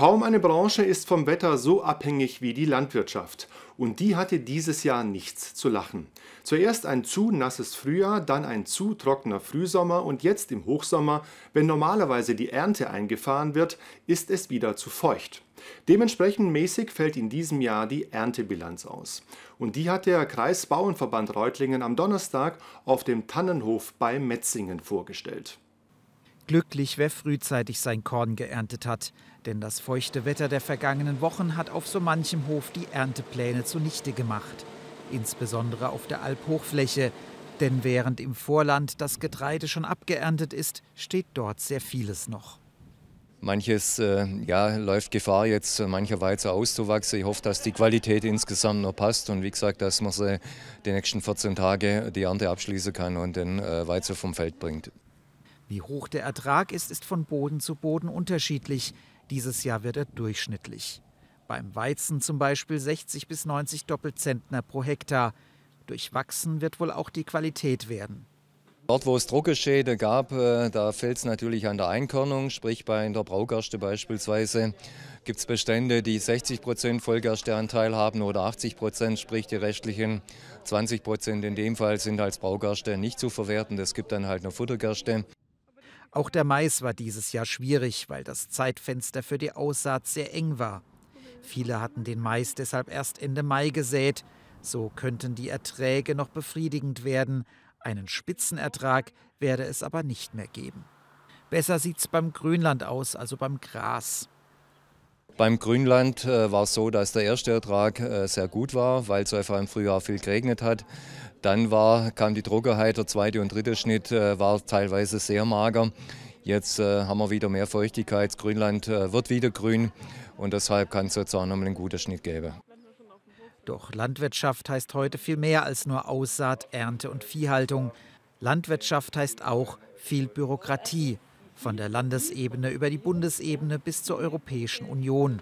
Kaum eine Branche ist vom Wetter so abhängig wie die Landwirtschaft. Und die hatte dieses Jahr nichts zu lachen. Zuerst ein zu nasses Frühjahr, dann ein zu trockener Frühsommer und jetzt im Hochsommer, wenn normalerweise die Ernte eingefahren wird, ist es wieder zu feucht. Dementsprechend mäßig fällt in diesem Jahr die Erntebilanz aus. Und die hat der Kreisbauernverband Reutlingen am Donnerstag auf dem Tannenhof bei Metzingen vorgestellt. Glücklich, wer frühzeitig sein Korn geerntet hat. Denn das feuchte Wetter der vergangenen Wochen hat auf so manchem Hof die Erntepläne zunichte gemacht. Insbesondere auf der Alphochfläche. Denn während im Vorland das Getreide schon abgeerntet ist, steht dort sehr vieles noch. Manches äh, ja, läuft Gefahr, jetzt mancher Weizen auszuwachsen. Ich hoffe, dass die Qualität insgesamt noch passt und wie gesagt, dass man sie die nächsten 14 Tage die Ernte abschließen kann und den äh, Weizen vom Feld bringt. Wie hoch der Ertrag ist, ist von Boden zu Boden unterschiedlich. Dieses Jahr wird er durchschnittlich. Beim Weizen zum Beispiel 60 bis 90 Doppelzentner pro Hektar. Durchwachsen wird wohl auch die Qualität werden. Dort, wo es Trockenschäden gab, äh, da fällt es natürlich an der Einkörnung, sprich bei der Braugerste beispielsweise gibt es Bestände, die 60 Prozent Vollgersteanteil haben oder 80 Prozent, sprich die restlichen 20 Prozent in dem Fall sind als Braugerste nicht zu verwerten. Es gibt dann halt noch Futtergerste. Auch der Mais war dieses Jahr schwierig, weil das Zeitfenster für die Aussaat sehr eng war. Viele hatten den Mais deshalb erst Ende Mai gesät. So könnten die Erträge noch befriedigend werden. Einen Spitzenertrag werde es aber nicht mehr geben. Besser sieht's beim Grünland aus, also beim Gras. Beim Grünland äh, war es so, dass der erste Ertrag äh, sehr gut war, weil es einfach im Frühjahr viel geregnet hat. Dann war, kam die Trockenheit, der zweite und dritte Schnitt äh, war teilweise sehr mager. Jetzt haben wir wieder mehr Feuchtigkeit, das Grünland wird wieder grün und deshalb kann es jetzt auch nochmal einen guten Schnitt geben. Doch Landwirtschaft heißt heute viel mehr als nur Aussaat, Ernte und Viehhaltung. Landwirtschaft heißt auch viel Bürokratie, von der Landesebene über die Bundesebene bis zur Europäischen Union.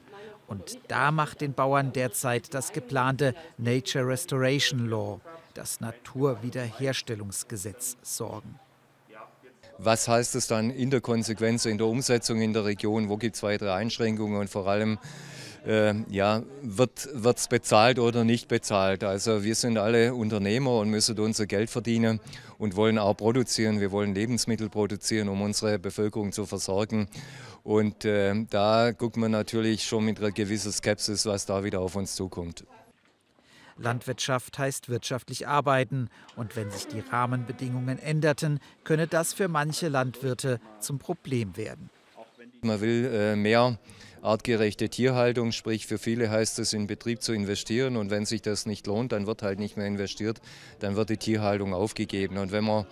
Und da macht den Bauern derzeit das geplante Nature Restoration Law, das Naturwiederherstellungsgesetz, Sorgen. Was heißt es dann in der Konsequenz, in der Umsetzung in der Region? Wo gibt es weitere Einschränkungen und vor allem äh, ja, wird es bezahlt oder nicht bezahlt? Also wir sind alle Unternehmer und müssen unser Geld verdienen und wollen auch produzieren. Wir wollen Lebensmittel produzieren, um unsere Bevölkerung zu versorgen. Und äh, da guckt man natürlich schon mit einer gewissen Skepsis, was da wieder auf uns zukommt. Landwirtschaft heißt wirtschaftlich arbeiten. Und wenn sich die Rahmenbedingungen änderten, könne das für manche Landwirte zum Problem werden. Man will äh, mehr artgerechte Tierhaltung, sprich für viele heißt es, in Betrieb zu investieren und wenn sich das nicht lohnt, dann wird halt nicht mehr investiert, dann wird die Tierhaltung aufgegeben. Und wenn man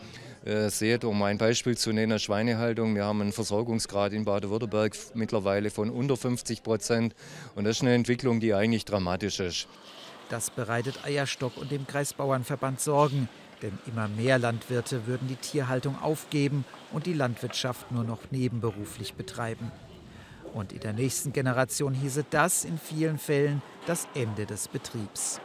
äh, seht, um ein Beispiel zu nennen, Schweinehaltung, wir haben einen Versorgungsgrad in Baden-Württemberg mittlerweile von unter 50 Prozent und das ist eine Entwicklung, die eigentlich dramatisch ist. Das bereitet Eierstock und dem Kreisbauernverband Sorgen, denn immer mehr Landwirte würden die Tierhaltung aufgeben und die Landwirtschaft nur noch nebenberuflich betreiben. Und in der nächsten Generation hieße das in vielen Fällen das Ende des Betriebs.